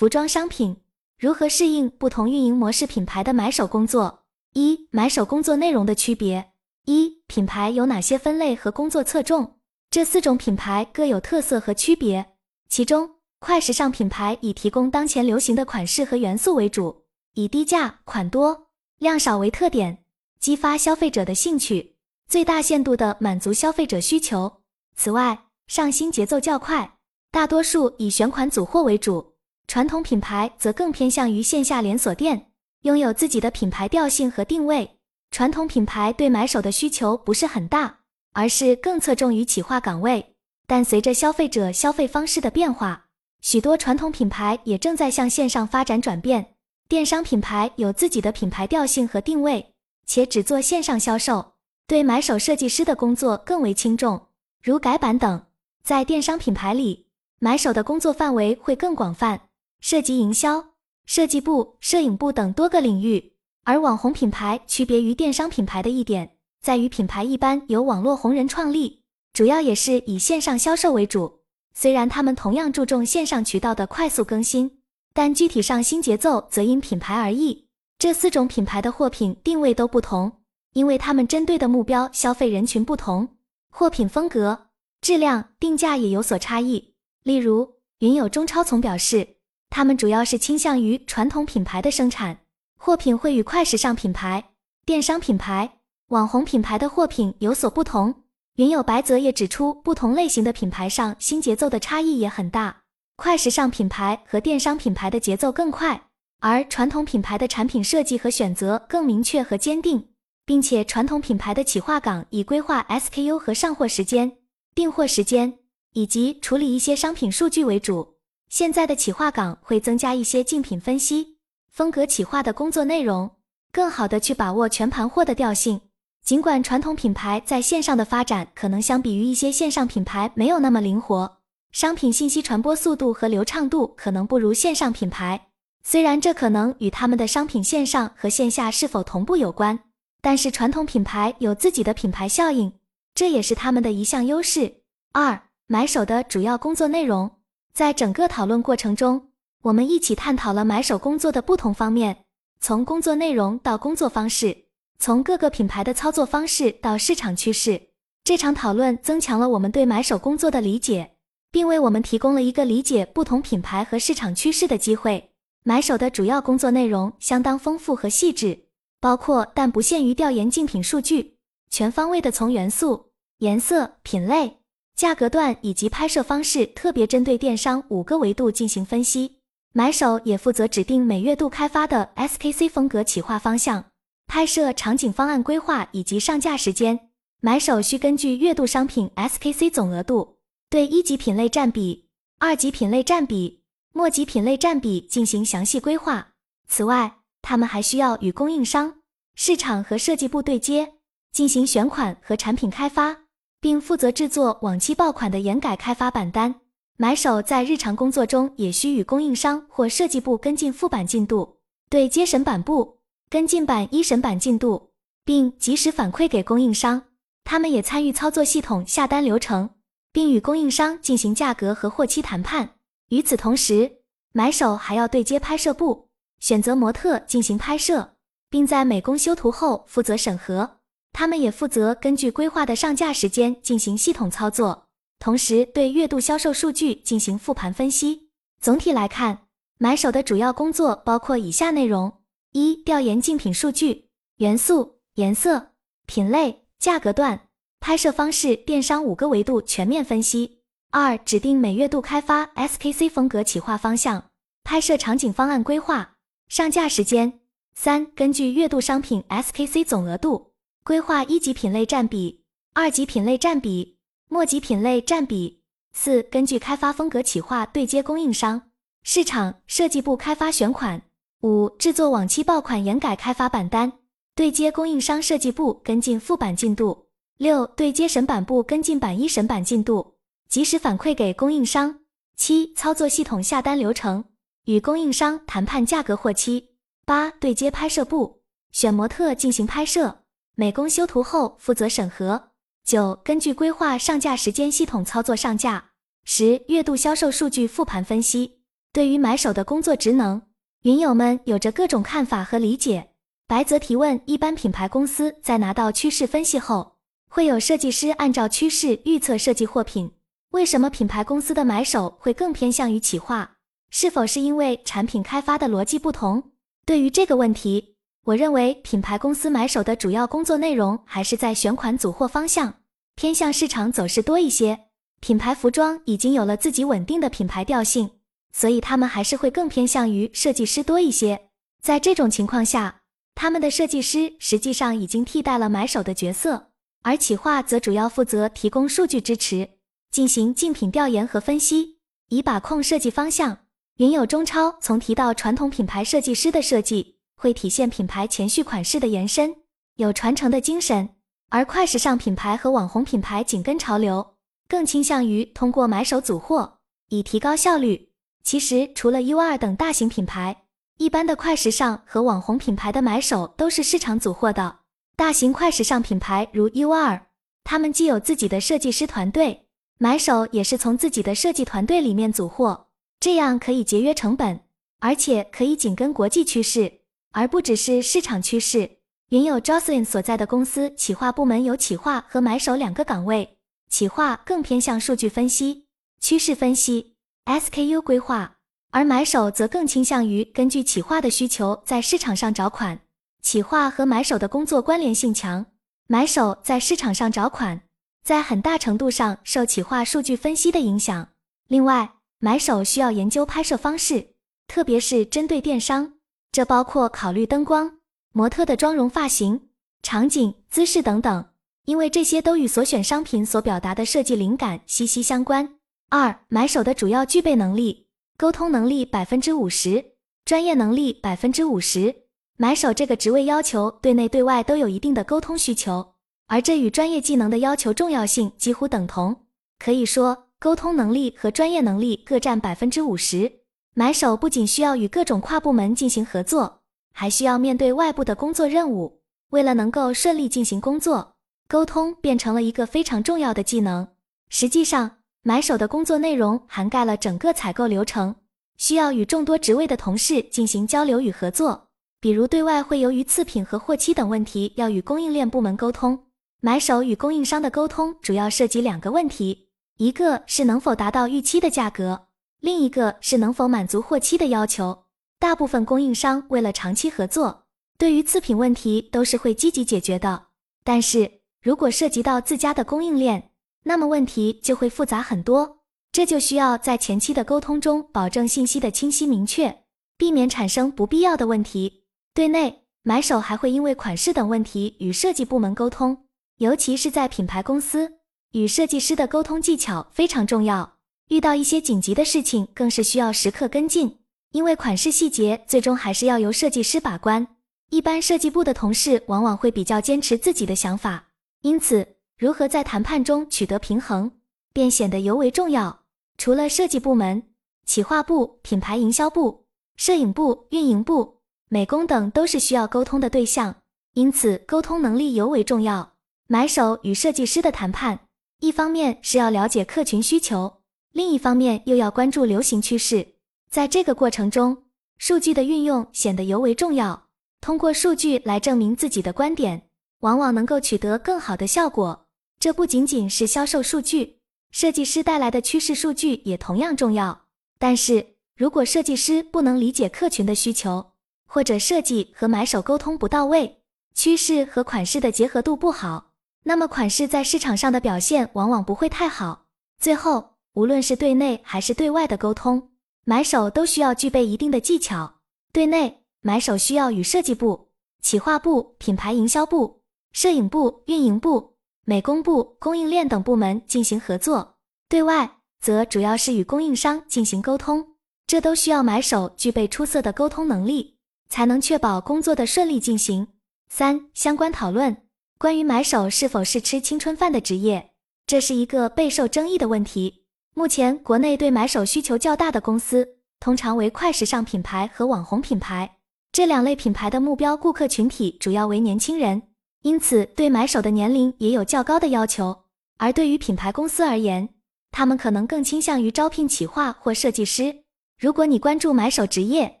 服装商品如何适应不同运营模式品牌的买手工作？一、买手工作内容的区别。一、品牌有哪些分类和工作侧重？这四种品牌各有特色和区别。其中，快时尚品牌以提供当前流行的款式和元素为主，以低价、款多、量少为特点，激发消费者的兴趣，最大限度地满足消费者需求。此外，上新节奏较快，大多数以选款组货为主。传统品牌则更偏向于线下连锁店，拥有自己的品牌调性和定位。传统品牌对买手的需求不是很大，而是更侧重于企划岗位。但随着消费者消费方式的变化，许多传统品牌也正在向线上发展转变。电商品牌有自己的品牌调性和定位，且只做线上销售，对买手设计师的工作更为轻重，如改版等。在电商品牌里，买手的工作范围会更广泛，涉及营销、设计部、摄影部等多个领域。而网红品牌区别于电商品牌的一点，在于品牌一般由网络红人创立，主要也是以线上销售为主。虽然他们同样注重线上渠道的快速更新，但具体上新节奏则因品牌而异。这四种品牌的货品定位都不同，因为他们针对的目标消费人群不同，货品风格、质量、定价也有所差异。例如，云友中超从表示，他们主要是倾向于传统品牌的生产。货品会与快时尚品牌、电商品牌、网红品牌的货品有所不同。云友白泽也指出，不同类型的品牌上新节奏的差异也很大。快时尚品牌和电商品牌的节奏更快，而传统品牌的产品设计和选择更明确和坚定，并且传统品牌的企划岗以规划 SKU 和上货时间、订货时间以及处理一些商品数据为主。现在的企划岗会增加一些竞品分析。风格企划的工作内容，更好的去把握全盘货的调性。尽管传统品牌在线上的发展可能相比于一些线上品牌没有那么灵活，商品信息传播速度和流畅度可能不如线上品牌。虽然这可能与他们的商品线上和线下是否同步有关，但是传统品牌有自己的品牌效应，这也是他们的一项优势。二买手的主要工作内容，在整个讨论过程中。我们一起探讨了买手工作的不同方面，从工作内容到工作方式，从各个品牌的操作方式到市场趋势。这场讨论增强了我们对买手工作的理解，并为我们提供了一个理解不同品牌和市场趋势的机会。买手的主要工作内容相当丰富和细致，包括但不限于调研竞品数据，全方位的从元素、颜色、品类、价格段以及拍摄方式，特别针对电商五个维度进行分析。买手也负责指定每月度开发的 SKC 风格企划方向、拍摄场景方案规划以及上架时间。买手需根据月度商品 SKC 总额度，对一级品类占比、二级品类占比、末级品类占比进行详细规划。此外，他们还需要与供应商、市场和设计部对接，进行选款和产品开发，并负责制作往期爆款的严改开发版单。买手在日常工作中也需与供应商或设计部跟进副版进度，对接审版部跟进版一审版进度，并及时反馈给供应商。他们也参与操作系统下单流程，并与供应商进行价格和货期谈判。与此同时，买手还要对接拍摄部，选择模特进行拍摄，并在美工修图后负责审核。他们也负责根据规划的上架时间进行系统操作。同时对月度销售数据进行复盘分析。总体来看，买手的主要工作包括以下内容：一、调研竞品数据、元素、颜色、品类、价格段、拍摄方式、电商五个维度全面分析；二、指定每月度开发 SKC 风格企划方向、拍摄场景方案规划、上架时间；三、根据月度商品 SKC 总额度，规划一级品类占比、二级品类占比。末级品类占比四，根据开发风格企划对接供应商、市场、设计部开发选款。五，制作往期爆款严改开发版单，对接供应商、设计部跟进副版进度。六，对接审版部跟进版一审版进度，及时反馈给供应商。七，操作系统下单流程，与供应商谈判价格货期。八，对接拍摄部，选模特进行拍摄，美工修图后负责审核。九、根据规划上架时间系统操作上架。十、月度销售数据复盘分析。对于买手的工作职能，云友们有着各种看法和理解。白泽提问：一般品牌公司在拿到趋势分析后，会有设计师按照趋势预测设计货品，为什么品牌公司的买手会更偏向于企划？是否是因为产品开发的逻辑不同？对于这个问题，我认为品牌公司买手的主要工作内容还是在选款组货方向，偏向市场走势多一些。品牌服装已经有了自己稳定的品牌调性，所以他们还是会更偏向于设计师多一些。在这种情况下，他们的设计师实际上已经替代了买手的角色，而企划则主要负责提供数据支持，进行竞品调研和分析，以把控设计方向。云友中超从提到传统品牌设计师的设计会体现品牌前序款式的延伸，有传承的精神，而快时尚品牌和网红品牌紧跟潮流。更倾向于通过买手组货以提高效率。其实，除了 U 二等大型品牌，一般的快时尚和网红品牌的买手都是市场组货的。大型快时尚品牌如 U 二，他们既有自己的设计师团队，买手也是从自己的设计团队里面组货，这样可以节约成本，而且可以紧跟国际趋势，而不只是市场趋势。云友 Jocelyn 所在的公司企划部门有企划和买手两个岗位。企划更偏向数据分析、趋势分析、SKU 规划，而买手则更倾向于根据企划的需求在市场上找款。企划和买手的工作关联性强，买手在市场上找款，在很大程度上受企划数据分析的影响。另外，买手需要研究拍摄方式，特别是针对电商，这包括考虑灯光、模特的妆容、发型、场景、姿势等等。因为这些都与所选商品所表达的设计灵感息息相关。二、买手的主要具备能力：沟通能力百分之五十，专业能力百分之五十。买手这个职位要求对内对外都有一定的沟通需求，而这与专业技能的要求重要性几乎等同。可以说，沟通能力和专业能力各占百分之五十。买手不仅需要与各种跨部门进行合作，还需要面对外部的工作任务。为了能够顺利进行工作，沟通变成了一个非常重要的技能。实际上，买手的工作内容涵盖了整个采购流程，需要与众多职位的同事进行交流与合作。比如，对外会由于次品和货期等问题要与供应链部门沟通。买手与供应商的沟通主要涉及两个问题：一个是能否达到预期的价格，另一个是能否满足货期的要求。大部分供应商为了长期合作，对于次品问题都是会积极解决的。但是，如果涉及到自家的供应链，那么问题就会复杂很多。这就需要在前期的沟通中保证信息的清晰明确，避免产生不必要的问题。对内，买手还会因为款式等问题与设计部门沟通，尤其是在品牌公司，与设计师的沟通技巧非常重要。遇到一些紧急的事情，更是需要时刻跟进，因为款式细节最终还是要由设计师把关。一般设计部的同事往往会比较坚持自己的想法。因此，如何在谈判中取得平衡，便显得尤为重要。除了设计部门、企划部、品牌营销部、摄影部、运营部、美工等都是需要沟通的对象，因此沟通能力尤为重要。买手与设计师的谈判，一方面是要了解客群需求，另一方面又要关注流行趋势。在这个过程中，数据的运用显得尤为重要。通过数据来证明自己的观点。往往能够取得更好的效果。这不仅仅是销售数据，设计师带来的趋势数据也同样重要。但是如果设计师不能理解客群的需求，或者设计和买手沟通不到位，趋势和款式的结合度不好，那么款式在市场上的表现往往不会太好。最后，无论是对内还是对外的沟通，买手都需要具备一定的技巧。对内，买手需要与设计部、企划部、品牌营销部。摄影部、运营部、美工部、供应链等部门进行合作，对外则主要是与供应商进行沟通，这都需要买手具备出色的沟通能力，才能确保工作的顺利进行。三、相关讨论关于买手是否是吃青春饭的职业，这是一个备受争议的问题。目前国内对买手需求较大的公司，通常为快时尚品牌和网红品牌，这两类品牌的目标顾客群体主要为年轻人。因此，对买手的年龄也有较高的要求。而对于品牌公司而言，他们可能更倾向于招聘企划或设计师。如果你关注买手职业，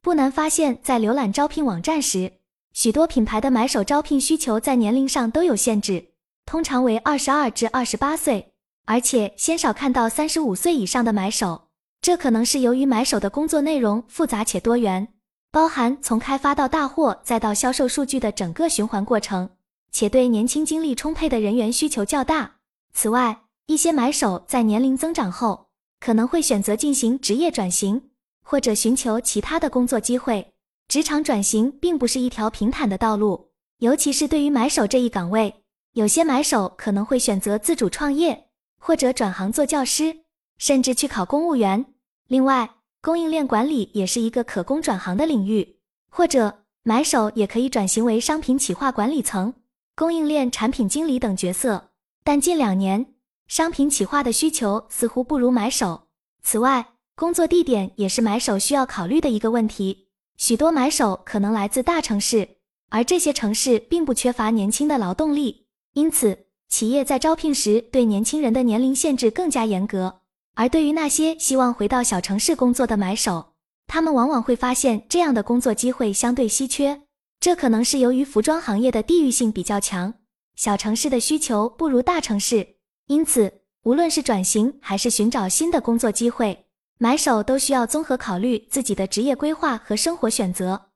不难发现，在浏览招聘网站时，许多品牌的买手招聘需求在年龄上都有限制，通常为二十二至二十八岁，而且鲜少看到三十五岁以上的买手。这可能是由于买手的工作内容复杂且多元，包含从开发到大货再到销售数据的整个循环过程，且对年轻精力充沛的人员需求较大。此外，一些买手在年龄增长后，可能会选择进行职业转型，或者寻求其他的工作机会。职场转型并不是一条平坦的道路，尤其是对于买手这一岗位，有些买手可能会选择自主创业，或者转行做教师，甚至去考公务员。另外，供应链管理也是一个可供转行的领域，或者买手也可以转型为商品企划管理层、供应链产品经理等角色。但近两年，商品企划的需求似乎不如买手。此外，工作地点也是买手需要考虑的一个问题。许多买手可能来自大城市，而这些城市并不缺乏年轻的劳动力，因此企业在招聘时对年轻人的年龄限制更加严格。而对于那些希望回到小城市工作的买手，他们往往会发现这样的工作机会相对稀缺。这可能是由于服装行业的地域性比较强，小城市的需求不如大城市。因此，无论是转型还是寻找新的工作机会，买手都需要综合考虑自己的职业规划和生活选择。